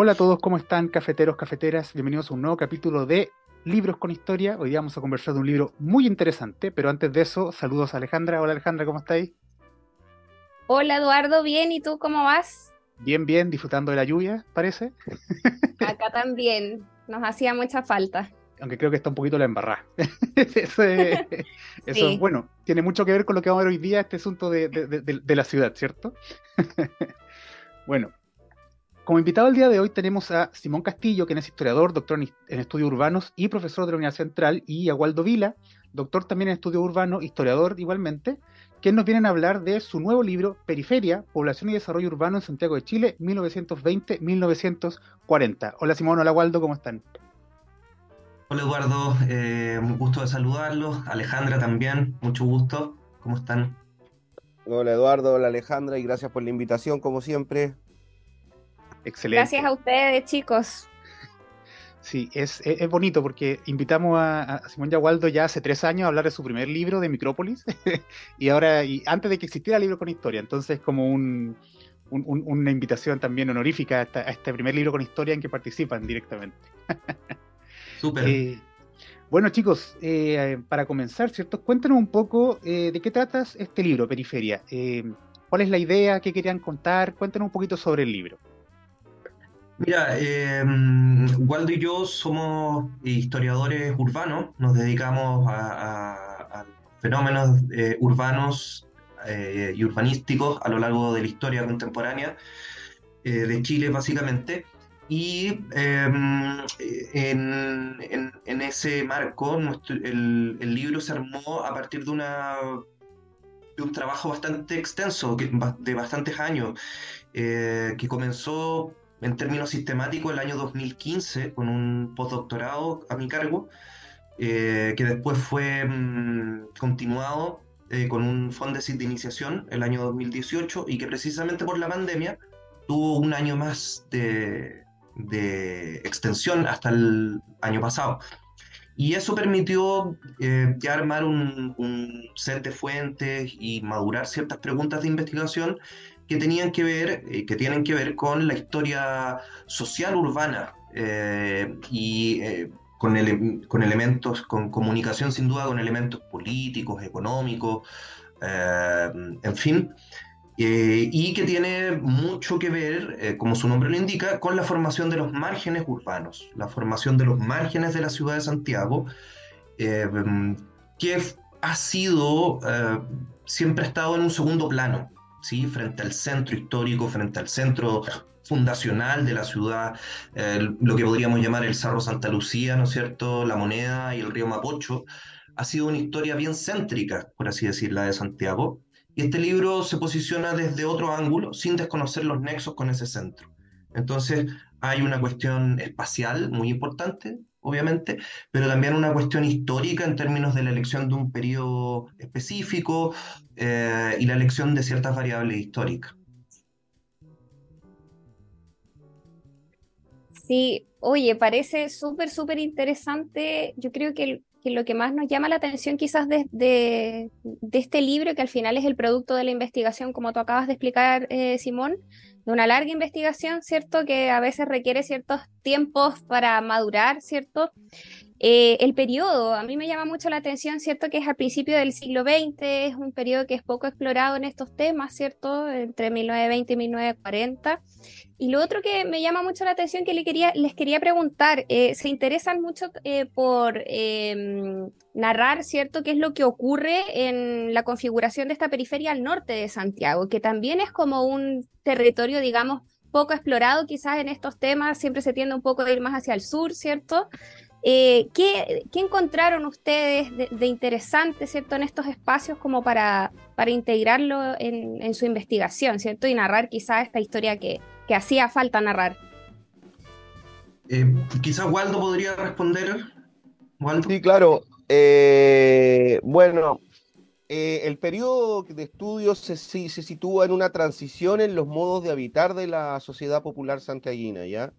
Hola a todos, ¿cómo están cafeteros, cafeteras? Bienvenidos a un nuevo capítulo de Libros con Historia. Hoy día vamos a conversar de un libro muy interesante, pero antes de eso, saludos a Alejandra. Hola Alejandra, ¿cómo estáis? Hola Eduardo, bien, ¿y tú cómo vas? Bien, bien, disfrutando de la lluvia, parece. Acá también, nos hacía mucha falta. Aunque creo que está un poquito la embarrada. eso, es, eso bueno, tiene mucho que ver con lo que vamos a ver hoy día, este asunto de, de- de- de la ciudad, ¿cierto? bueno, como invitado el día de hoy tenemos a Simón Castillo, quien es historiador, doctor en, estudios urbanos y profesor de la Universidad Central, y a Waldo Vila, doctor también en estudios urbanos, historiador igualmente, que nos vienen a hablar de su nuevo libro, Periferia, Población y Desarrollo Urbano en Santiago de Chile, 1920-1940. Hola Simón, hola Waldo, ¿cómo están? Hola Eduardo, eh, un gusto de saludarlos. Alejandra también, mucho gusto. ¿Cómo están? Hola Eduardo, hola Alejandra y gracias por la invitación como siempre. Excelente. Gracias a ustedes, chicos. Sí, es, es, es bonito porque invitamos a, a Simón Yagualdo ya hace tres años a hablar de su primer libro de Micrópolis y ahora, y antes de que existiera libro con historia, entonces como un, un- un- una invitación también honorífica a, esta- a este primer libro con historia en que participan directamente. Súper. Eh, bueno chicos, eh, para comenzar, ¿cierto? Cuéntanos un poco eh, de qué tratas este libro, Periferia. Eh, ¿Cuál es la idea? ¿Qué querían contar? Cuéntanos un poquito sobre el libro. Mira, eh, Waldo y yo somos historiadores urbanos, nos dedicamos a, fenómenos eh, urbanos eh, y urbanísticos a lo largo de la historia contemporánea eh, de Chile, básicamente. Y eh, en, ese marco, nuestro- el, libro se armó a partir de una, de un trabajo bastante extenso, de bastantes años, que comenzó en términos sistemáticos el año 2015 con un postdoctorado a mi cargo, eh, que después fue mm, continuado eh, con un fondo de iniciación el año 2018 y que precisamente por la pandemia tuvo un año más de, de extensión hasta el año pasado. Y eso permitió eh, ya armar un, un set de fuentes y madurar ciertas preguntas de investigación que tenían que ver, eh, que tienen que ver con la historia social urbana eh, y eh, con, con elementos, con comunicación sin duda, con elementos políticos, económicos, en fin, y que tiene mucho que ver, como su nombre lo indica, con la formación de los márgenes urbanos, la formación de los márgenes de la ciudad de Santiago, que ha sido, siempre ha estado en un segundo plano, frente al centro histórico, frente al centro fundacional de la ciudad, eh, lo que podríamos llamar el Cerro Santa Lucía, ¿no es cierto?, la Moneda y el río Mapocho, ha sido una historia bien céntrica, por así decirla, de Santiago. Y este libro se posiciona desde otro ángulo, sin desconocer los nexos con ese centro. Entonces, hay una cuestión espacial muy importante, obviamente, pero también una cuestión histórica en términos de la elección de un periodo específico eh, y la elección de ciertas variables históricas. Sí, oye, parece súper, súper interesante. Yo creo que, que lo que más nos llama la atención quizás de, de- de este libro, que al final es el producto de la investigación, como tú acabas de explicar, eh, Simón, de una larga investigación, ¿cierto? Que a veces requiere ciertos tiempos para madurar, ¿cierto? Eh, el periodo, a mí me llama mucho la atención, ¿cierto? Que es al principio del siglo XX, es un periodo que es poco explorado en estos temas, ¿cierto? Entre 1920 y 1940. Y lo otro que me llama mucho la atención que les quería preguntar, eh, se interesan mucho eh, por eh, narrar, ¿cierto?, qué es lo que ocurre en la configuración de esta periferia al norte de Santiago, que también es como un territorio, digamos, poco explorado quizás en estos temas, siempre se tiende un poco a ir más hacia el sur, ¿cierto? Eh, ¿qué, encontraron ustedes de, interesante, ¿cierto?, en estos espacios como para, integrarlo en, su investigación, ¿cierto? Y narrar quizá esta historia que, hacía falta narrar. Eh, quizás Waldo podría responder. Sí, claro. Eh, bueno, el periodo de estudio se, se, sitúa en una transición en los modos de habitar de la sociedad popular santiaguina, ¿ya?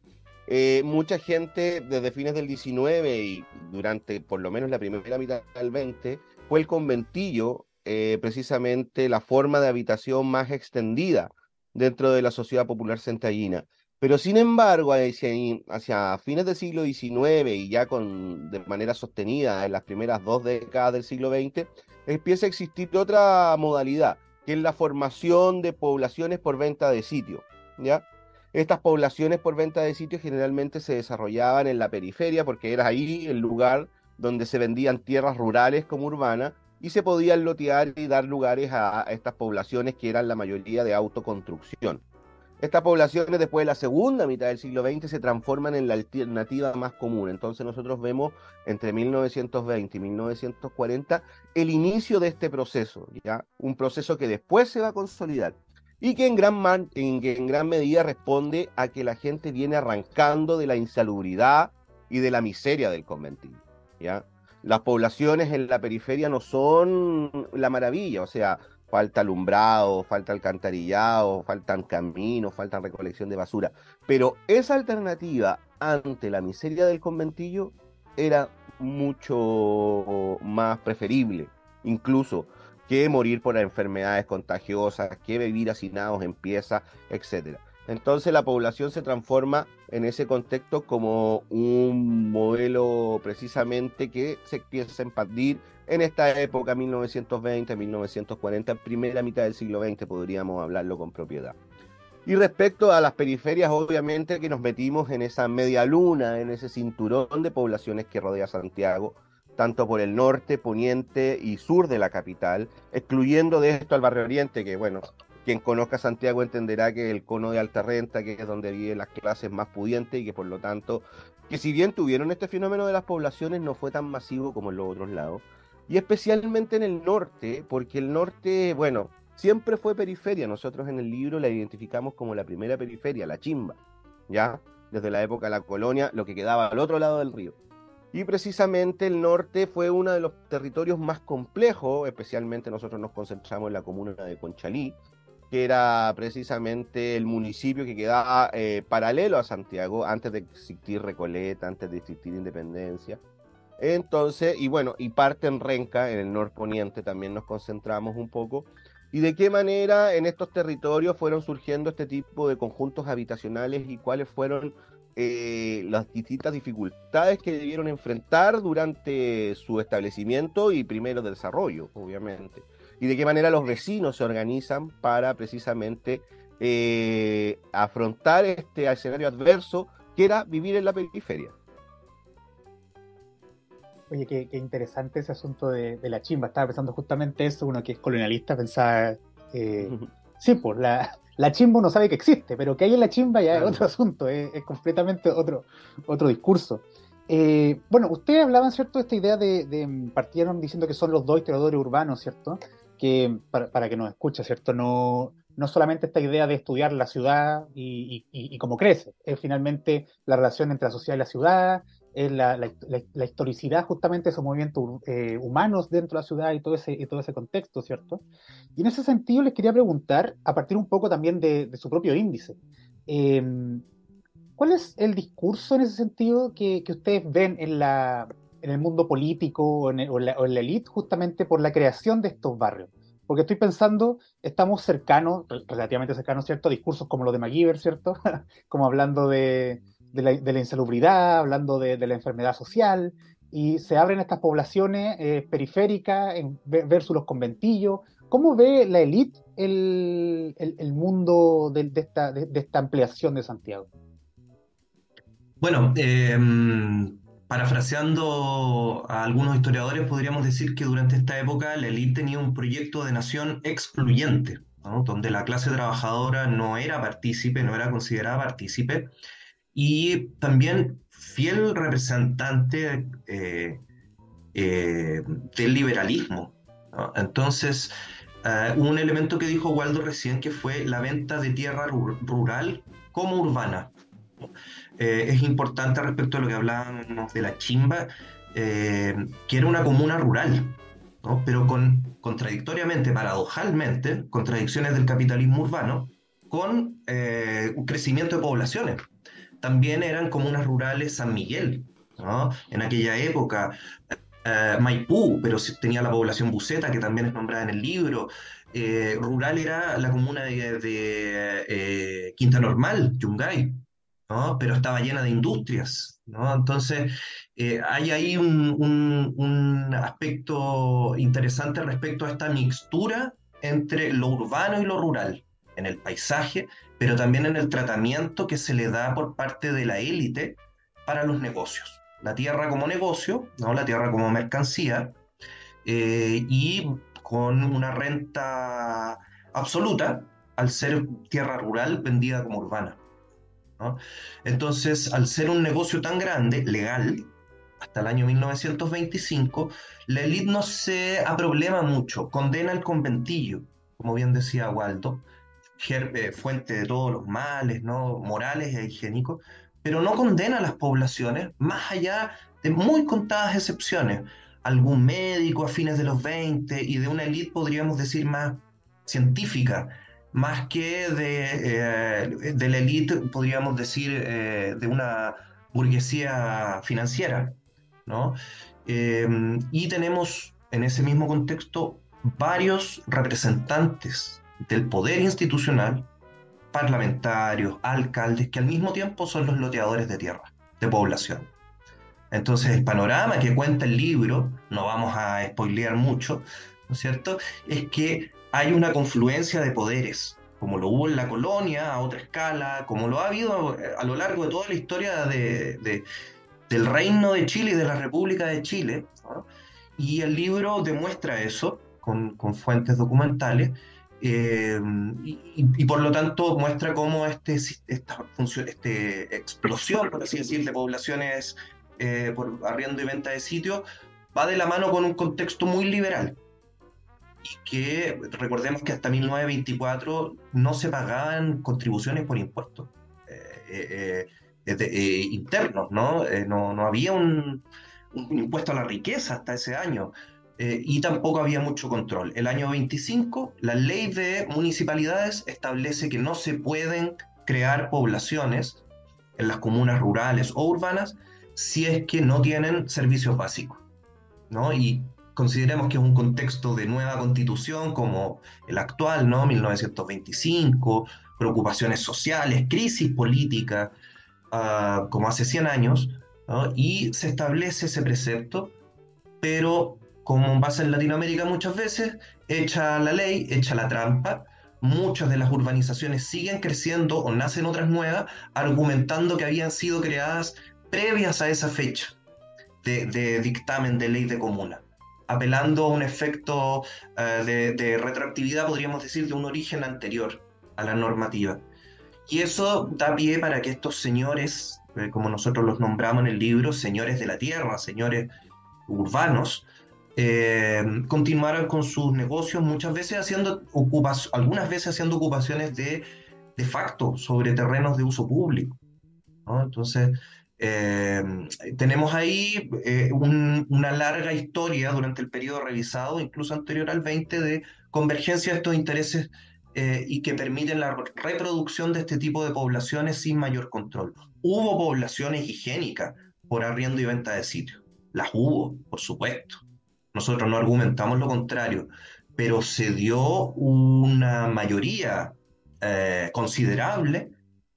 Eh, mucha gente desde fines del 19 y durante por lo menos la primera mitad del 20 fue el conventillo eh, precisamente la forma de habitación más extendida dentro de la sociedad popular centallina. Pero sin embargo, hacia, hacia, fines del siglo XIX y ya con, de manera sostenida en las primeras dos décadas del siglo XX, empieza a existir otra modalidad, que es la formación de poblaciones por venta de sitio. ¿ya? Estas poblaciones por venta de sitios generalmente se desarrollaban en la periferia porque era ahí el lugar donde se vendían tierras rurales como urbanas y se podían lotear y dar lugares a, estas poblaciones que eran la mayoría de autoconstrucción. Estas poblaciones después de la segunda mitad del siglo XX se transforman en la alternativa más común. Entonces nosotros vemos entre 1920 y 1940 el inicio de este proceso, ¿ya? un proceso que después se va a consolidar y que en gran, en, gran medida responde a que la gente viene arrancando de la insalubridad y de la miseria del conventillo. ¿ya? Las poblaciones en la periferia no son la maravilla, o sea, falta alumbrado, falta alcantarillado, faltan caminos, falta recolección de basura, pero esa alternativa ante la miseria del conventillo era mucho más preferible, incluso que morir por enfermedades contagiosas, que vivir hacinados en piezas, etc. Entonces la población se transforma en ese contexto como un modelo precisamente que se empieza a expandir en esta época, 1920, 1940, primera mitad del siglo XX, podríamos hablarlo con propiedad. Y respecto a las periferias, obviamente que nos metimos en esa media luna, en ese cinturón de poblaciones que rodea Santiago, tanto por el norte, poniente y sur de la capital, excluyendo de esto al barrio oriente, que bueno, quien conozca Santiago entenderá que el cono de alta renta, que es donde viven las clases más pudientes y que por lo tanto, que si bien tuvieron este fenómeno de las poblaciones, no fue tan masivo como en los otros lados. Y especialmente en el norte, porque el norte, bueno, siempre fue periferia. Nosotros en el libro la identificamos como la primera periferia, la chimba, ¿ya? Desde la época de la colonia, lo que quedaba al otro lado del río. Y precisamente el norte fue uno de los territorios más complejos, especialmente nosotros nos concentramos en la comuna de Conchalí, que era precisamente el municipio que quedaba eh, paralelo a Santiago antes de existir Recoleta, antes de existir Independencia. Entonces, y bueno, y parte en Renca, en el norponiente también nos concentramos un poco. Y de qué manera en estos territorios fueron surgiendo este tipo de conjuntos habitacionales y cuáles fueron eh, las distintas dificultades que debieron enfrentar durante su establecimiento y primero desarrollo, obviamente. Y de qué manera los vecinos se organizan para precisamente eh, afrontar este escenario adverso que era vivir en la periferia. Oye, qué, interesante ese asunto de, la chimba. Estaba pensando justamente eso, uno que es colonialista pensaba, eh, sí, por la, la chimba uno sabe que existe, pero que hay en la chimba ya es otro asunto, es, completamente otro, otro discurso. Eh, bueno, ustedes hablaban, ¿cierto?, de esta idea de, partieron diciendo que son los dos historiadores urbanos, ¿cierto? Que, para, que nos escuche, ¿cierto? No, no solamente esta idea de estudiar la ciudad y, y cómo crece, es finalmente la relación entre la sociedad y la ciudad, es la, la, historicidad justamente de esos movimientos eh, humanos dentro de la ciudad y todo, ese, y todo ese contexto, ¿cierto? Y en ese sentido les quería preguntar, a partir un poco también de, su propio índice, em, ¿cuál es el discurso en ese sentido que, que ustedes ven en, la, en el mundo político o en, la, o en la elite justamente por la creación de estos barrios? Porque estoy pensando, estamos cercanos, relativamente cercanos, ¿cierto? A discursos como los de MacGyver, ¿cierto? como hablando de, la, insalubridad, hablando de, la enfermedad social, y se abren estas poblaciones eh, periféricas versus los conventillos. ¿Cómo ve la élite el, mundo de, esta, de, esta, ampliación de Santiago? Bueno, em, parafraseando a algunos historiadores, podríamos decir que durante esta época la élite tenía un proyecto de nación excluyente, donde la clase trabajadora no era partícipe, no era considerada partícipe, y también fiel representante eh, eh, del liberalismo. Entonces, un elemento que dijo Waldo recién que fue la venta de tierra rural como urbana. Es importante respecto a lo que hablábamos de la chimba, que era una comuna rural, pero con, contradictoriamente, paradojalmente, contradicciones del capitalismo urbano, con eh, un crecimiento de poblaciones. También eran comunas rurales San Miguel, en aquella época, eh, Maipú, pero tenía la población buceta, que también es nombrada en el libro. Eh, rural era la comuna de, Quinta Normal, Yungay, pero estaba llena de industrias. Entonces, hay ahí un, un, aspecto interesante respecto a esta mixtura entre lo urbano y lo rural en el paisaje, pero también en el tratamiento que se le da por parte de la élite para los negocios. La tierra como negocio, ¿no? la tierra como mercancía, eh, y con una renta absoluta al ser tierra rural vendida como urbana. Entonces, al ser un negocio tan grande, legal, hasta el año 1925, la élite no se aproblema mucho, condena el conventillo, como bien decía Waldo, eh, fuente de todos los males, ¿no? morales e higiénicos, pero no condena a las poblaciones, más allá de muy contadas excepciones. Algún médico a fines de los 20 y de una élite, podríamos decir, más científica, más que de, eh, de la élite, podríamos decir, eh, de una burguesía financiera. ¿no? y tenemos en ese mismo contexto varios representantes del poder institucional, parlamentarios, alcaldes, que al mismo tiempo son los loteadores de tierra, de población. Entonces el panorama que cuenta el libro, no vamos a spoilear mucho, ¿no es cierto? Es que hay una confluencia de poderes, como lo hubo en la colonia a otra escala, como lo ha habido a lo largo de toda la historia de, del Reino de Chile y de la República de Chile. Y el libro demuestra eso con, fuentes documentales eh, y, por lo tanto muestra cómo este, esta este explosión, por así decir, de poblaciones eh, por arriendo y venta de sitios va de la mano con un contexto muy liberal. Y que recordemos que hasta 1924 no se pagaban contribuciones por impuestos eh, internos, ¿no? ¿no? ¿no? había un, un impuesto a la riqueza hasta ese año. Eh, y tampoco había mucho control. El año 25, la ley de municipalidades establece que no se pueden crear poblaciones en las comunas rurales o urbanas si es que no tienen servicios básicos. ¿no? Y consideremos que es un contexto de nueva constitución como el actual, ¿no? 1925, preocupaciones sociales, crisis política, ah, como hace 100 años, y se establece ese precepto, pero como pasa en Latinoamérica muchas veces, echa la ley, echa la trampa. Muchas de las urbanizaciones siguen creciendo o nacen otras nuevas, argumentando que habían sido creadas previas a esa fecha de, dictamen de ley de comuna, apelando a un efecto eh, de, retroactividad, podríamos decir, de un origen anterior a la normativa. Y eso da pie para que estos señores, eh, como nosotros los nombramos en el libro, señores de la tierra, señores urbanos, eh, continuaran con sus negocios, muchas veces haciendo ocupas, algunas veces haciendo ocupaciones de, de facto sobre terrenos de uso público. Entonces, eh, tenemos ahí eh, una larga historia durante el periodo revisado, incluso anterior al 20, de convergencia de estos intereses y que permiten la reproducción de este tipo de poblaciones sin mayor control. Hubo poblaciones higiénicas por arriendo y venta de sitios. Las hubo, por supuesto. Nosotros no argumentamos lo contrario, pero se dio una mayoría eh, considerable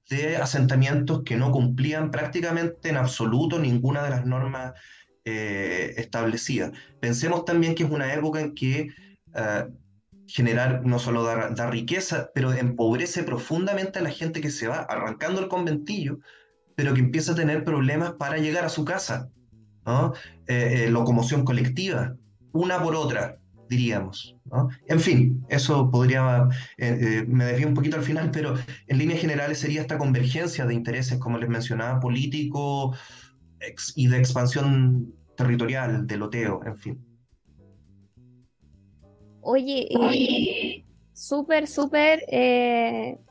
de asentamientos que no cumplían prácticamente en absoluto ninguna de las normas eh, establecidas. Pensemos también que es una época en que eh, generar no solo da, riqueza, pero empobrece profundamente a la gente que se va arrancando el conventillo, pero que empieza a tener problemas para llegar a su casa. ¿no? locomoción colectiva, una por otra. Diríamos. En fin, eso podría, eh, eh, me desvío un poquito al final, pero en líneas generales sería esta convergencia de intereses, como les mencionaba, político y de expansión territorial, de loteo, en fin. Oye, eh, súper, súper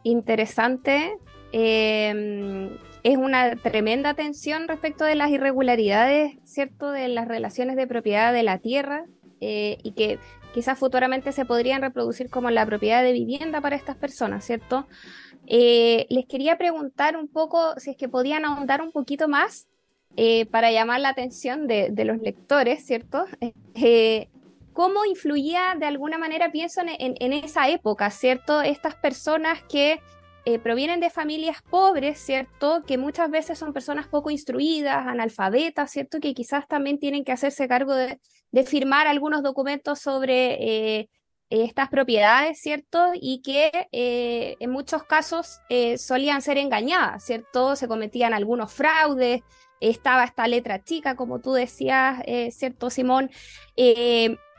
interesante. Em, es una tremenda tensión respecto de las irregularidades, ¿cierto?, de las relaciones de propiedad de la tierra y que quizás futuramente se podrían reproducir como la propiedad de vivienda para estas personas, ¿cierto? Eh, les quería preguntar un poco si es que podían ahondar un poquito más eh, para llamar la atención de, los lectores, ¿cierto? Eh, ¿Cómo influía de alguna manera, pienso en, esa época, ¿cierto? Estas personas que provienen de familias pobres, ¿cierto? Que muchas veces son personas poco instruidas, analfabetas, ¿cierto? Que quizás también tienen que hacerse cargo de, de firmar algunos documentos sobre eh, estas propiedades, ¿cierto? Y que eh, en muchos casos eh, solían ser engañadas, ¿cierto? Se cometían algunos fraudes, estaba esta letra chica, como tú decías, ¿cierto, Simón?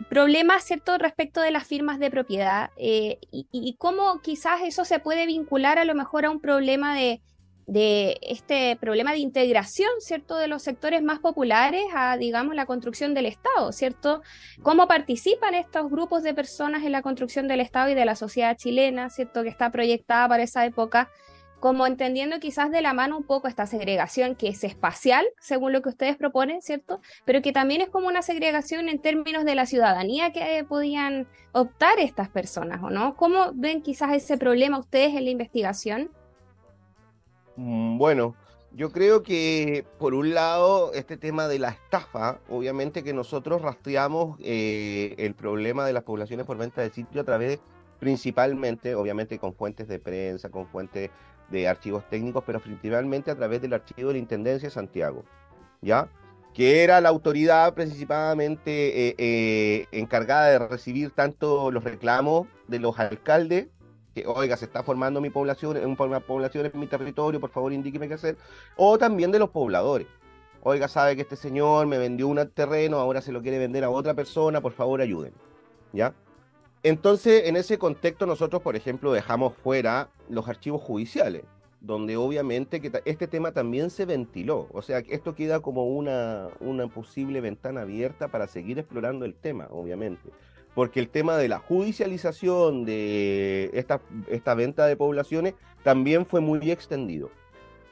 problemas, ¿cierto?, respecto de las firmas de propiedad y, y cómo quizás eso se puede vincular a lo mejor a un problema de de este problema de integración, ¿cierto?, de los sectores más populares a, digamos, la construcción del Estado, ¿cierto? ¿Cómo participan estos grupos de personas en la construcción del Estado y de la sociedad chilena, ¿cierto?, que está proyectada para esa época, como entendiendo quizás de la mano un poco esta segregación que es espacial, según lo que ustedes proponen, ¿cierto? Pero que también es como una segregación en términos de la ciudadanía que podían optar estas personas, ¿o no? ¿Cómo ven quizás ese problema ustedes en la investigación? Mm, bueno, yo creo que por un lado este tema de la estafa, obviamente que nosotros rastreamos eh, el problema de las poblaciones por venta de sitio a través principalmente, obviamente con fuentes de prensa, con fuentes de archivos técnicos, pero principalmente a través del archivo de la Intendencia de Santiago, ¿ya? Que era la autoridad principalmente eh, eh, encargada de recibir tanto los reclamos de los alcaldes que, oiga, se está formando mi población, una población en mi territorio, por favor indíqueme qué hacer, o también de los pobladores. Oiga, sabe que este señor me vendió un terreno, ahora se lo quiere vender a otra persona, por favor ayuden. ¿Ya? Entonces, en ese contexto, nosotros, por ejemplo, dejamos fuera los archivos judiciales, donde obviamente que este tema también se ventiló. O sea, esto queda como una, una posible ventana abierta para seguir explorando el tema, obviamente porque el tema de la judicialización de esta, venta de poblaciones también fue muy extendido.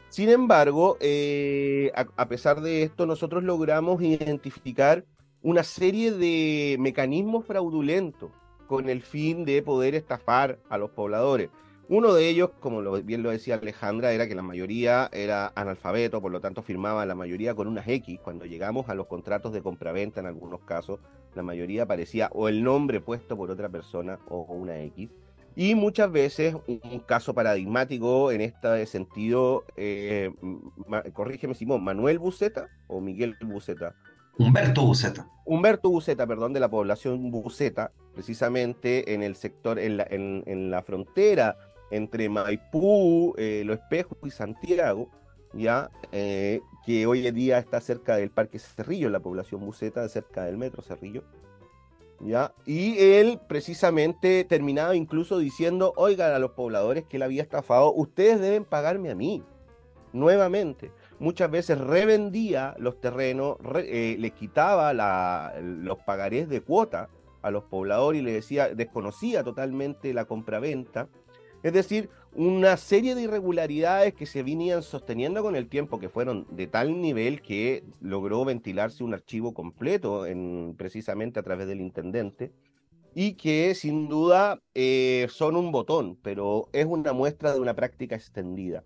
Sin embargo, eh, a, pesar de esto, nosotros logramos identificar una serie de mecanismos fraudulentos con el fin de poder estafar a los pobladores. Uno de ellos, como bien lo decía Alejandra, era que la mayoría era analfabeto, por lo tanto firmaba la mayoría con unas X. Cuando llegamos a los contratos de compraventa en algunos casos, la mayoría aparecía o el nombre puesto por otra persona o una X. Y muchas veces, un caso paradigmático en este sentido, eh, corrígeme Simón, Manuel Buceta o Miguel Buceta. Humberto Buceta. Humberto Buceta, perdón, de la población Buceta, precisamente en el sector, en la, en la frontera entre Maipú, eh, Lo Espejo y Santiago, ya eh, que hoy en día está cerca del Parque Cerrillo, la población buceta, cerca del Metro Cerrillo. ¿ya? Y él precisamente terminaba incluso diciendo, oigan a los pobladores que él había estafado, ustedes deben pagarme a mí, nuevamente. Muchas veces revendía los terrenos, eh, le quitaba los pagarés de cuota a los pobladores y le decía, desconocía totalmente la compraventa es decir, una serie de irregularidades que se venían sosteniendo con el tiempo, que fueron de tal nivel que logró ventilarse un archivo completo en, precisamente a través del intendente, y que sin duda eh, son un botón, pero es una muestra de una práctica extendida,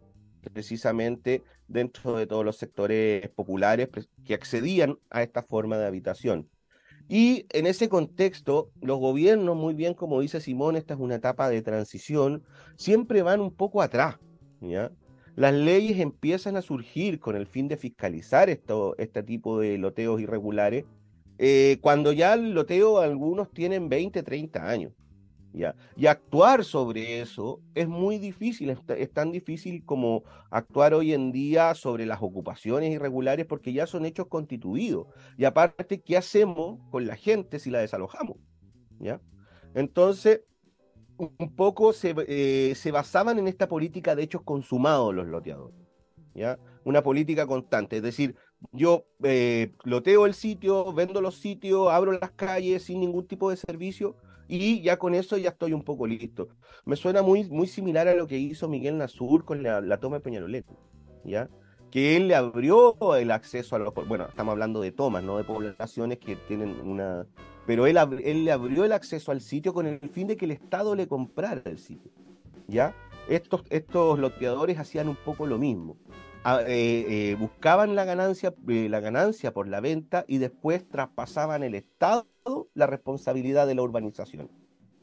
precisamente dentro de todos los sectores populares que accedían a esta forma de habitación. Y en ese contexto, los gobiernos, muy bien como dice Simón, esta es una etapa de transición, siempre van un poco atrás. Las leyes empiezan a surgir con el fin de fiscalizar este tipo de loteos irregulares, eh, cuando ya el loteo algunos tienen 20, 30 años. Y actuar sobre eso es muy difícil, es, tan difícil como actuar hoy en día sobre las ocupaciones irregulares porque ya son hechos constituidos. Y aparte, ¿qué hacemos con la gente si la desalojamos? ¿ya? Entonces, un poco se, eh, basaban en esta política de hechos consumados los loteadores, ¿ya? Una política constante, es decir, yo eh, loteo el sitio, vendo los sitios, abro las calles sin ningún tipo de servicio y ya con eso ya estoy un poco listo. Me suena muy, muy similar a lo que hizo Miguel Nasur con la, la toma de Peñalolén, ¿ya? Que él le abrió el acceso a los... Bueno, estamos hablando de tomas, no de poblaciones que tienen una... Pero él, él le abrió el acceso al sitio con el fin de que el Estado le comprara el sitio, ¿ya? Estos, estos loteadores hacían un poco lo mismo. Eh, eh, buscaban la ganancia, eh, la ganancia por la venta y después traspasaban el Estado la responsabilidad de la urbanización.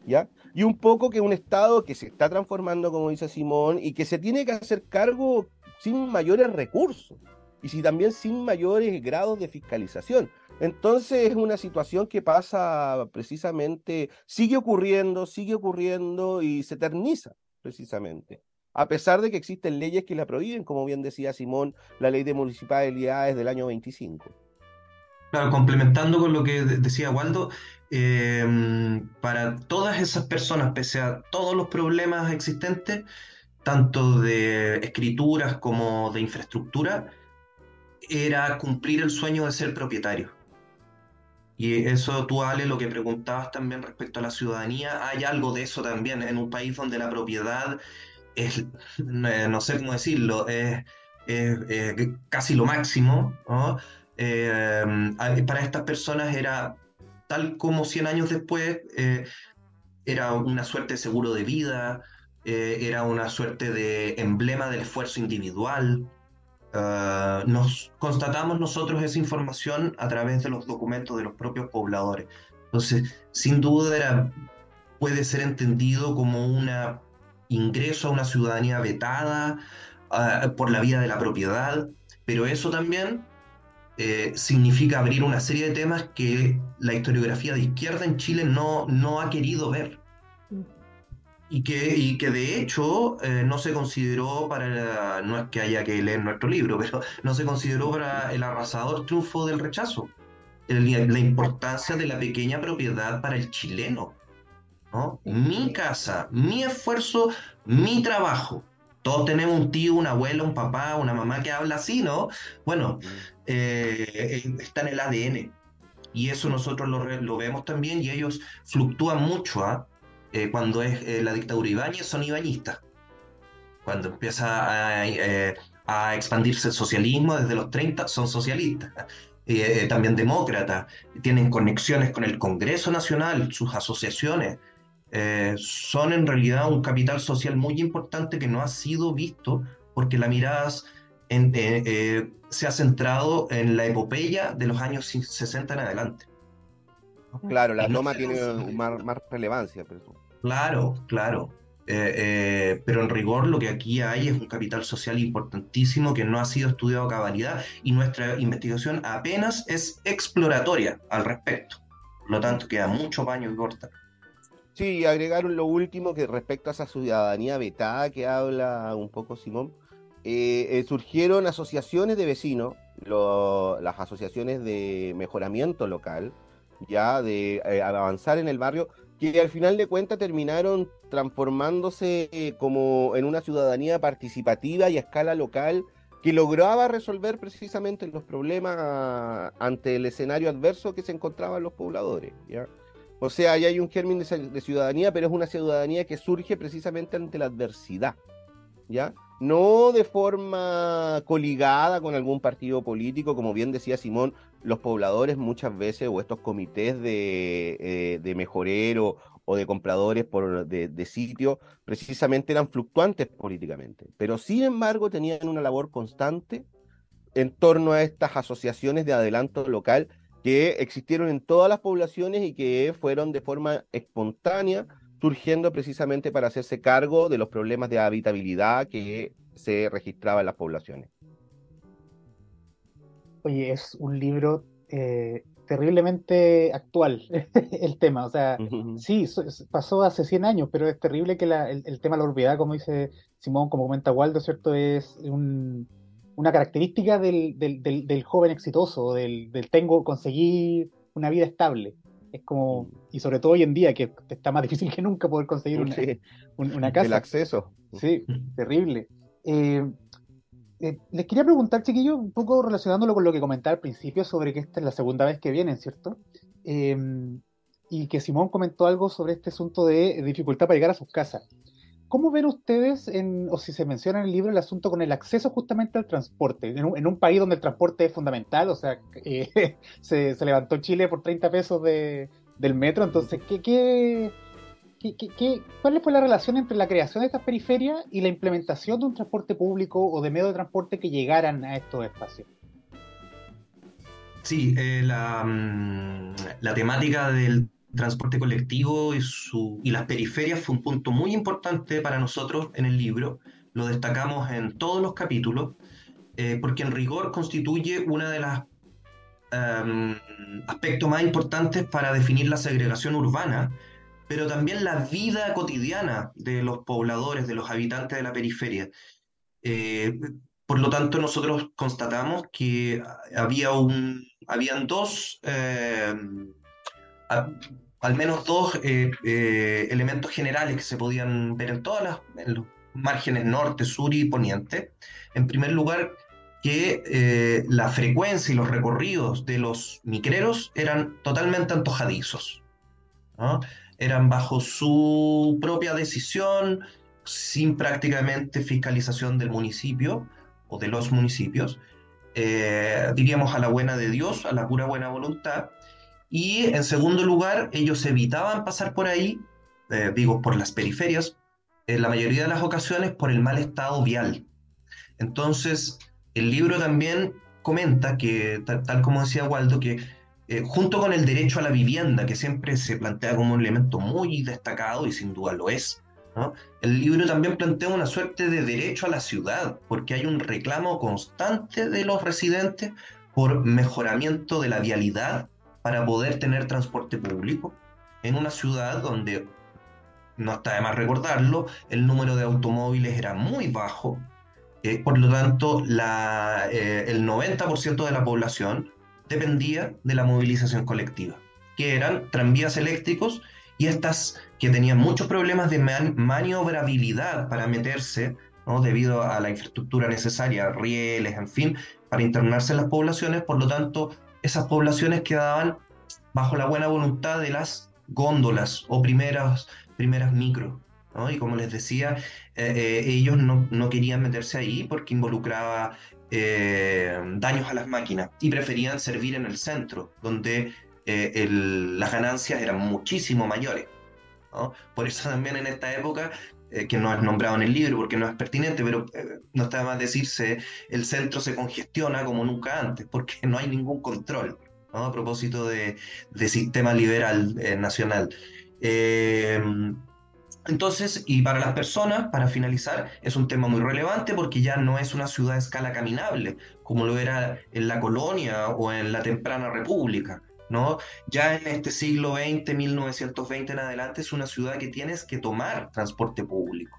¿Ya? Y un poco que un Estado que se está transformando, como dice Simón, y que se tiene que hacer cargo sin mayores recursos y si también sin mayores grados de fiscalización. Entonces es una situación que pasa precisamente, sigue ocurriendo, sigue ocurriendo y se eterniza precisamente a pesar de que existen leyes que la prohíben, como bien decía Simón, la ley de municipalidades del año 25. Claro, complementando con lo que decía Waldo, em, para todas esas personas, pese a todos los problemas existentes, tanto de escrituras como de infraestructura, era cumplir el sueño de ser propietario. Y eso tú, Ale, lo que preguntabas también respecto a la ciudadanía, hay algo de eso también en un país donde la propiedad es, no sé cómo decirlo, es, casi lo máximo, eh, para estas personas era tal como 100 años después, eh, era una suerte de seguro de vida, eh, era una suerte de emblema del esfuerzo individual. nos constatamos nosotros esa información a través de los documentos de los propios pobladores. Entonces, sin duda era, puede ser entendido como una ingreso a una ciudadanía vetada ah, por la vía de la propiedad, pero eso también eh, significa abrir una serie de temas que la historiografía de izquierda en Chile no, no ha querido ver. Y que, y que de hecho eh, no se consideró para, no es que haya que leer nuestro libro, pero no se consideró para el arrasador triunfo del rechazo, la importancia de la pequeña propiedad para el chileno. Mi casa, mi esfuerzo, mi trabajo. Todos tenemos un tío, un abuelo, un papá, una mamá que habla así, ¿no? Bueno, eh, está en el ADN. Y eso nosotros lo, vemos también y ellos fluctúan mucho. ¿ah? Eh, cuando es eh, la dictadura Ibáñez son ibañistas. Cuando empieza a, expandirse el socialismo desde los 30 son socialistas. también demócratas. Tienen conexiones con el Congreso Nacional, sus asociaciones. Eh, son en realidad un capital social muy importante que no ha sido visto porque la mirada eh, eh, se ha centrado en la epopeya de los años 60 en adelante. Claro, la toma tiene más, relevancia. Claro, claro. pero en rigor lo que aquí hay es un capital social importantísimo que no ha sido estudiado a cabalidad y nuestra investigación apenas es exploratoria al respecto. Por lo tanto, queda mucho paño y corta. Sí, agregaron lo último que respecto a esa ciudadanía vetada que habla un poco Simón. Eh, eh, surgieron asociaciones de vecinos, las asociaciones de mejoramiento local, ya de eh, avanzar en el barrio, que al final de cuentas terminaron transformándose como en una ciudadanía participativa y a escala local que lograba resolver precisamente los problemas ante el escenario adverso que se encontraban los pobladores. ¿ya? O sea, ahí hay un germen de, ciudadanía, pero es una ciudadanía que surge precisamente ante la adversidad, ¿ya? No de forma coligada con algún partido político, como bien decía Simón, los pobladores muchas veces, o estos comités de, eh, mejorero o de compradores por, de, de sitio, precisamente eran fluctuantes políticamente, pero sin embargo tenían una labor constante en torno a estas asociaciones de adelanto local que existieron en todas las poblaciones y que fueron de forma espontánea surgiendo precisamente para hacerse cargo de los problemas de habitabilidad que se registraba en las poblaciones. Oye, es un libro eh, terriblemente actual el tema. O sea, sí, pasó hace 100 años, pero es terrible que el, tema de la como dice Simón, como comenta Waldo, ¿cierto? Es un, una característica del, del, del, joven exitoso, del, tengo, conseguir una vida estable. Es como, y sobre todo hoy en día, que está más difícil que nunca poder conseguir una, Sí, un- una casa. el acceso. Sí, terrible. Eh, eh, les quería preguntar, chiquillos, un poco relacionándolo con lo que comentaba al principio sobre que esta es la segunda vez que vienen, ¿cierto? Eh, y que Simón comentó algo sobre este asunto de dificultad para llegar a sus casas. ¿Cómo ven ustedes, o si se menciona en el libro, el asunto con el acceso justamente al transporte? En un, país donde el transporte es fundamental, o sea, eh, se, levantó Chile por 30 pesos de, del metro, entonces, ¿qué, qué, qué, qué- cuál fue la relación entre la creación de estas periferias y la implementación de un transporte público o de medio de transporte que llegaran a estos espacios? Sí, eh, la, mm, la temática del transporte colectivo y, su, y las periferias fue un punto muy importante para nosotros en el libro. Lo destacamos en todos los capítulos, eh, porque en rigor constituye una de las em, aspectos más importantes para definir la segregación urbana, pero también la vida cotidiana de los pobladores, de los habitantes de la periferia. Eh, por lo tanto, nosotros constatamos que había un, habían dos, eh, al menos dos eh, eh, elementos generales que se podían ver en todas los márgenes norte, sur y poniente. En primer lugar, que eh, la frecuencia y los recorridos de los micreros eran totalmente antojadizos. Eran bajo su propia decisión, sin prácticamente fiscalización del municipio o de los municipios, eh, diríamos a la buena de Dios, a la pura buena voluntad. Y en segundo lugar, ellos evitaban pasar por ahí, eh, digo, por las periferias, en la mayoría de las ocasiones por el mal estado vial. Entonces, el libro también comenta que, tal, como decía Waldo, que eh, junto con el derecho a la vivienda, que siempre se plantea como un elemento muy destacado y sin duda lo es. El libro también plantea una suerte de derecho a la ciudad, porque hay un reclamo constante de los residentes por mejoramiento de la vialidad para poder tener transporte público en una ciudad donde, no está de más recordarlo, el número de automóviles era muy bajo, eh, por lo tanto, eh, el 90% de la población dependía de la movilización colectiva, que eran tranvías eléctricos y estas que tenían muchos problemas de man- maniobrabilidad para meterse, ¿no? debido a la infraestructura necesaria, rieles, en fin, para internarse en las poblaciones, por lo tanto, esas poblaciones quedaban bajo la buena voluntad de las góndolas o primeras, primeras micro. ¿no? Y como les decía, eh, eh, ellos no, no querían meterse ahí porque involucraba eh, daños a las máquinas y preferían servir en el centro, donde las ganancias eran muchísimo mayores. ¿no? Por eso también en esta época, eh, que no es nombrado en el libro porque no es pertinente, pero eh, no está más decirse, el centro se congestiona como nunca antes, porque no hay ningún control. A propósito de, de sistema liberal eh, nacional. Eh, entonces, y para las personas, para finalizar, es un tema muy relevante porque ya no es una ciudad a escala caminable, como lo era en la colonia o en la temprana república, ¿no? Ya en este siglo XX, 1920 en adelante, es una ciudad que tienes que tomar transporte público,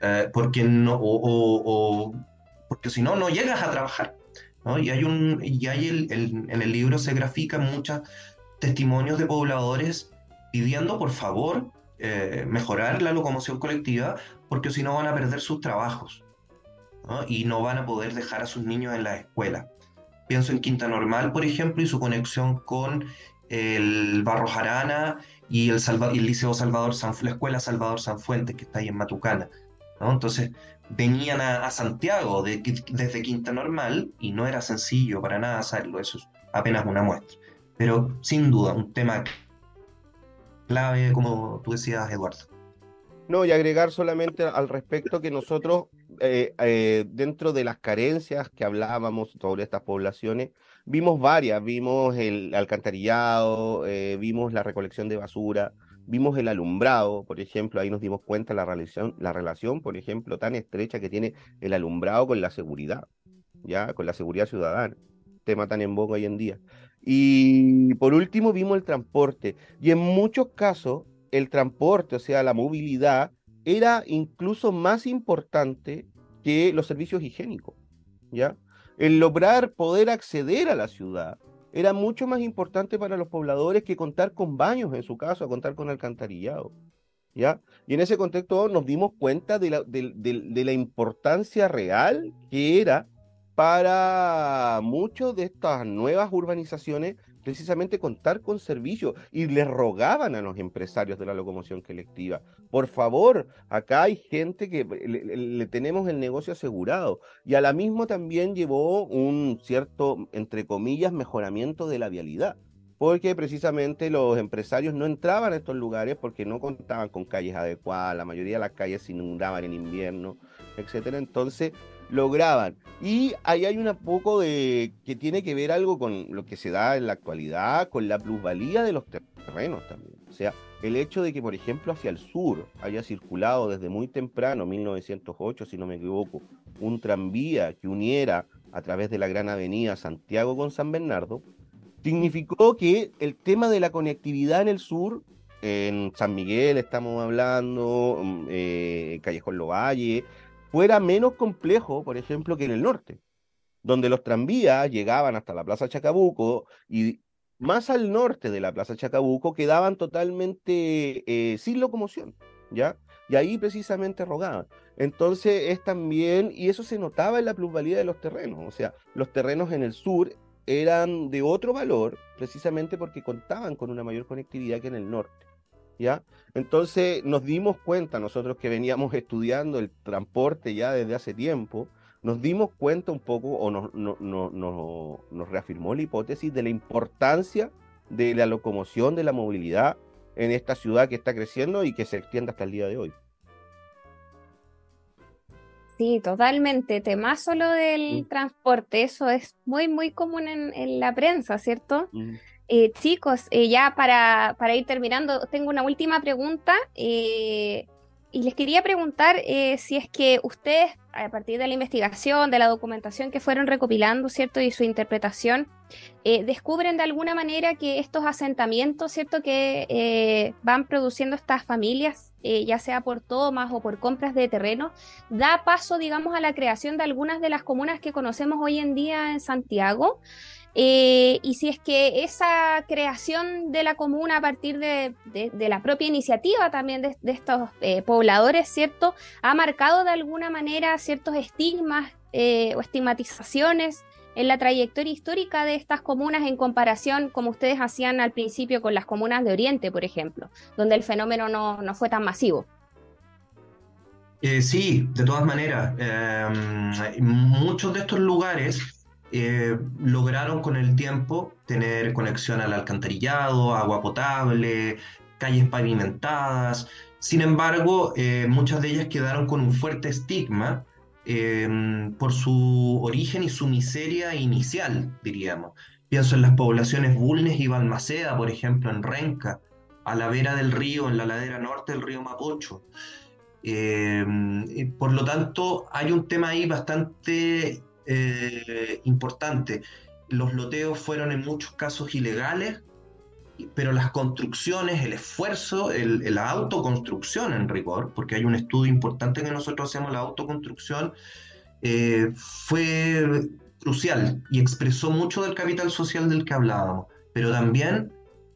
eh, porque no, o, o- o- porque si no, no llegas a trabajar, ¿no? Y hay un, y hay el, el- en el libro se grafican muchos testimonios de pobladores pidiendo, por favor, eh, mejorar la locomoción colectiva, porque si no van a perder sus trabajos, ¿no? Y no van a poder dejar a sus niños en la escuela. Pienso en Quinta Normal, por ejemplo, y su conexión con el Barros Arana y el, Salva- el Liceo Salvador San, la Escuela Salvador Sanfuentes, que está ahí en Matucana. Entonces, venían a, Santiago de- desde Quinta Normal y no era sencillo para nada hacerlo, eso es apenas una muestra. Pero sin duda, un tema clave, como tú decías, Eduardo. No, y agregar solamente al respecto que nosotros, eh, eh, dentro de las carencias que hablábamos sobre estas poblaciones, vimos varias, vimos el alcantarillado, eh, vimos la recolección de basura, vimos el alumbrado, por ejemplo, ahí nos dimos cuenta la relación, la relación, por ejemplo, tan estrecha que tiene el alumbrado con la seguridad, ya, con la seguridad ciudadana, tema tan en boga hoy en día. Y por último vimos el transporte, y en muchos casos el transporte, o sea, la movilidad, era incluso más importante que los servicios higiénicos, ¿ya? El lograr poder acceder a la ciudad era mucho más importante para los pobladores que contar con baños en su caso, a contar con alcantarillado. ¿Ya? Y en ese contexto nos dimos cuenta de la, de la importancia real que era para muchos de estas nuevas urbanizaciones precisamente contar con servicios y le rogaban a los empresarios de la locomoción colectiva, por favor, acá hay gente que le, tenemos el negocio asegurado y a la misma también llevó un cierto, entre comillas, mejoramiento de la vialidad. Porque precisamente los empresarios no entraban a estos lugares porque no contaban con calles adecuadas, la mayoría de las calles se inundaban en invierno, etcétera. Entonces, lograban. Y ahí hay un poco de que tiene que ver algo con lo que se da en la actualidad, con la plusvalía de los terrenos también. O sea, el hecho de que, por ejemplo, hacia el sur haya circulado desde muy temprano, 1908, si no me equivoco, un tranvía que uniera a través de la gran avenida Santiago con San Bernardo, significó que el tema de la conectividad en el sur, en San Miguel estamos hablando, mm, eh, Callejón Lovalle, fuera menos complejo, por ejemplo, que en el norte, donde los tranvías llegaban hasta la Plaza Chacabuco y más al norte de la Plaza Chacabuco quedaban totalmente eh, sin locomoción, ¿ya? Y ahí precisamente rogaban. Entonces es también, y eso se notaba en la plusvalía de los terrenos, o sea, los terrenos en el sur eran de otro valor precisamente porque contaban con una mayor conectividad que en el norte. ¿Ya? Entonces nos dimos cuenta, nosotros que veníamos estudiando el transporte ya desde hace tiempo, nos dimos cuenta un poco, o nos, nos reafirmó la hipótesis de la importancia de la locomoción, de la movilidad en esta ciudad que está creciendo y que se extiende hasta el día de hoy. Sí, totalmente. Tema solo del mm. transporte, eso es muy, muy común en, la prensa, ¿cierto? Mm. Eh, chicos, eh, ya para, para, ir terminando, tengo una última pregunta. Eh, y les quería preguntar si es que ustedes, a partir de la investigación, de la documentación que fueron recopilando, ¿cierto? Y su interpretación, descubren de alguna manera que estos asentamientos, ¿cierto? Que van produciendo estas familias, ya sea por tomas o por compras de terreno, da paso, digamos, a la creación de algunas de las comunas que conocemos hoy en día en Santiago. Eh, y si es que esa creación de la comuna a partir de, la propia iniciativa también de, estos eh, pobladores, ¿cierto? Ha marcado de alguna manera ciertos estigmas eh, o estigmatizaciones en la trayectoria histórica de estas comunas en comparación como ustedes hacían al principio con las comunas de Oriente, por ejemplo, donde el fenómeno no, no fue tan masivo. sí, de todas maneras, muchos de estos lugares eh, lograron con el tiempo tener conexión al alcantarillado, agua potable, calles pavimentadas. Sin embargo, eh, muchas de ellas quedaron con un fuerte estigma em, por su origen y su miseria inicial, diríamos. Pienso en las poblaciones Bulnes y Balmaceda, por ejemplo, en Renca, a la vera del río, en la ladera norte del río Mapocho. Em, por lo tanto, hay un tema ahí bastante eh, importante. Los loteos fueron en muchos casos ilegales, pero las construcciones, el esfuerzo, la autoconstrucción en rigor, porque hay un estudio importante que nosotros hacemos, la autoconstrucción, eh, fue crucial y expresó mucho del capital social del que hablábamos, pero también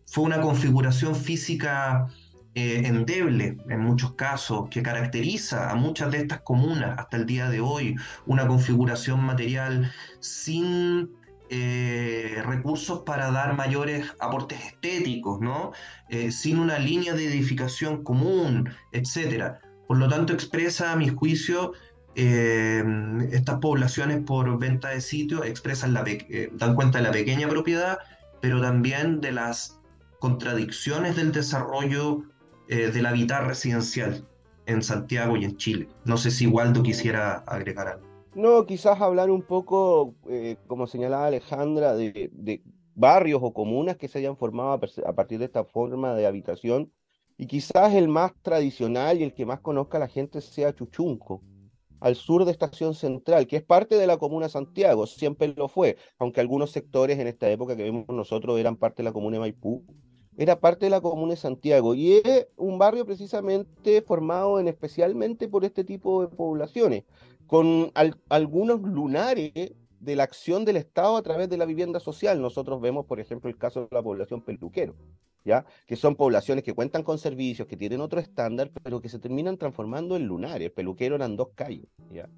fue una configuración física eh, endeble en muchos casos, que caracteriza a muchas de estas comunas hasta el día de hoy, una configuración material sin eh, recursos para dar mayores aportes estéticos, ¿no? Eh, sin una línea de edificación común, etc. Por lo tanto, expresa, a mi juicio, estas poblaciones por venta de sitio expresan la, dan cuenta de la pequeña propiedad, pero también de las contradicciones del desarrollo eh, del habitat residencial en Santiago y en Chile. No sé si Waldo quisiera agregar algo. No, quizás hablar un poco, eh, como señalaba Alejandra, de, barrios o comunas que se hayan formado a partir de esta forma de habitación. Y quizás el más tradicional y el que más conozca la gente sea Chuchunco, al sur de Estación Central, que es parte de la comuna Santiago, siempre lo fue, aunque algunos sectores en esta época que vemos nosotros eran parte de la comuna Maipú, era parte de la comuna de Santiago y es un barrio precisamente formado en especialmente por este tipo de poblaciones, con algunos lunares de la acción del Estado a través de la vivienda social. Nosotros vemos, por ejemplo, el caso de la población peluquero, ¿ya? que son poblaciones que cuentan con servicios, que tienen otro estándar, pero que se terminan transformando en lunares. El peluquero eran dos calles, ¿ya?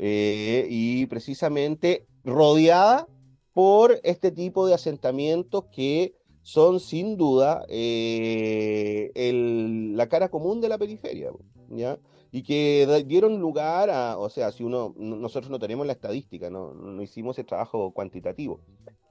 Eh, y precisamente rodeada por este tipo de asentamientos que son sin duda eh, la cara común de la periferia, ¿ya? y que dieron lugar a, o sea, si uno, nosotros no tenemos la estadística, no, no hicimos el trabajo cuantitativo,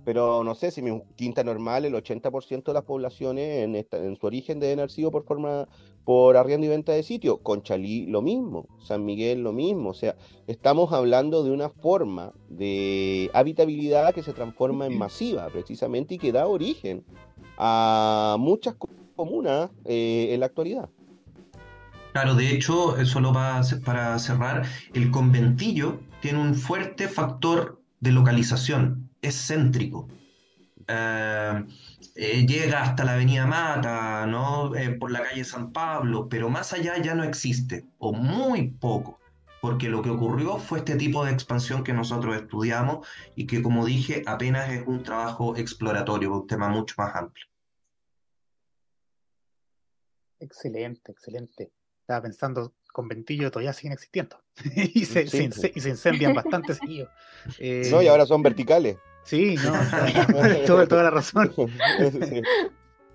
pero no sé si mi quinta normal, el 80% de las poblaciones en, en su origen deben haber sido por forma, por arriendo y venta de sitio, Conchalí lo mismo, San Miguel lo mismo, o sea, estamos hablando de una forma de habitabilidad que se transforma en masiva, precisamente, y que da origen a muchas comunas eh, en la actualidad. Claro, de hecho, eh, solo para, para cerrar, el conventillo tiene un fuerte factor de localización, es céntrico. Eh, llega hasta la Avenida Mata, ¿no? por la calle San Pablo, pero más allá ya no existe, o muy poco, porque lo que ocurrió fue este tipo de expansión que nosotros estudiamos y que, como dije, apenas es un trabajo exploratorio, un tema mucho más amplio. Excelente, excelente. Estaba pensando, conventillos todavía siguen existiendo. y, se, y, se, incendian bastante seguido. Eh, no, y ahora son verticales. Sí, no, toda, toda la razón.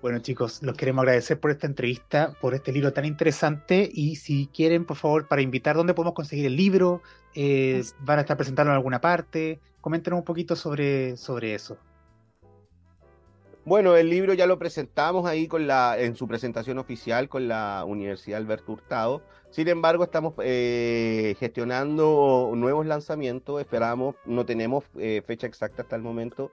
Bueno, chicos, los queremos agradecer por esta entrevista, por este libro tan interesante. Y si quieren, por favor, para invitar, ¿dónde podemos conseguir el libro? Eh, ¿Van a estar presentando en alguna parte? Coméntenos un poquito sobre, sobre eso. Bueno, el libro ya lo presentamos ahí con la, en su presentación oficial con la Universidad Alberto Hurtado. Sin embargo, estamos eh, gestionando nuevos lanzamientos. Esperamos, no tenemos eh, fecha exacta hasta el momento,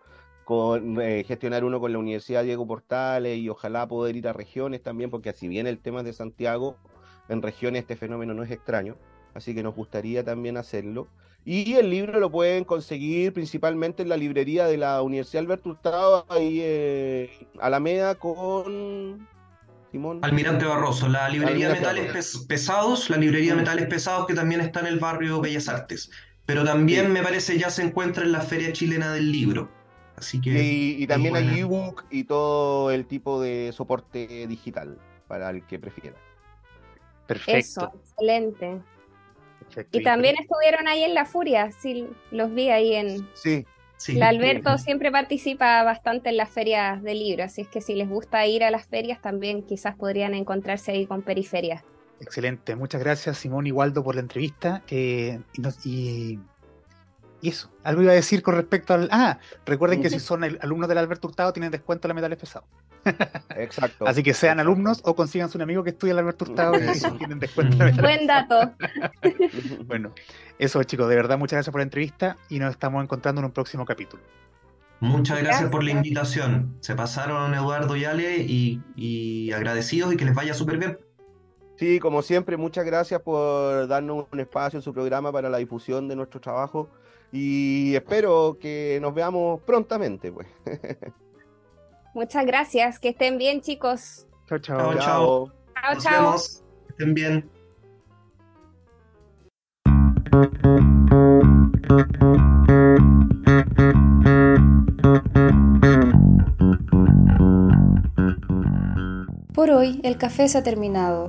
con eh, gestionar uno con la Universidad Diego Portales y ojalá poder ir a regiones también, porque así bien el tema de Santiago, en regiones este fenómeno no es extraño. Así que nos gustaría también hacerlo. Y el libro lo pueden conseguir principalmente en la librería de la Universidad Alberto Hurtado, ahí eh, Alameda con Simón. Almirante Barroso, la librería de metales pesados, la librería de metales pesados que también está en el barrio Bellas Artes. Pero también me parece ya se encuentra en la Feria Chilena del Libro. Así que. Y, también hay ebook y todo el tipo de soporte digital para el que prefiera. Perfecto. Eso, excelente. Y también estuvieron ahí en La Furia, sí, los vi ahí en... Sí. Sí. Alberto siempre participa bastante en las ferias de libros, así es que si les gusta ir a las ferias también quizás podrían encontrarse ahí con periferias. Excelente, muchas gracias Simón y Waldo por la entrevista. Eh, y, y, eso, algo iba a decir con respecto al... Ah, recuerden que si son alumnos del Alberto Hurtado tienen descuento en la metales pesados. Exacto. Así que sean alumnos o consigan un amigo que estudie el Alberto Hurtado y tienen descuento. Buen dato. bueno, eso chicos, de verdad muchas gracias por la entrevista y nos estamos encontrando en un próximo capítulo. Muchas gracias, por la invitación. Se pasaron Eduardo y Ale y, agradecidos y que les vaya súper bien. Sí, como siempre, muchas gracias por darnos un espacio en su programa para la difusión de nuestro trabajo y espero que nos veamos prontamente. Pues. Muchas gracias. Que estén bien, chicos. Chao, chao. Chao, chao. chao. Que estén bien. Por hoy el café se ha terminado,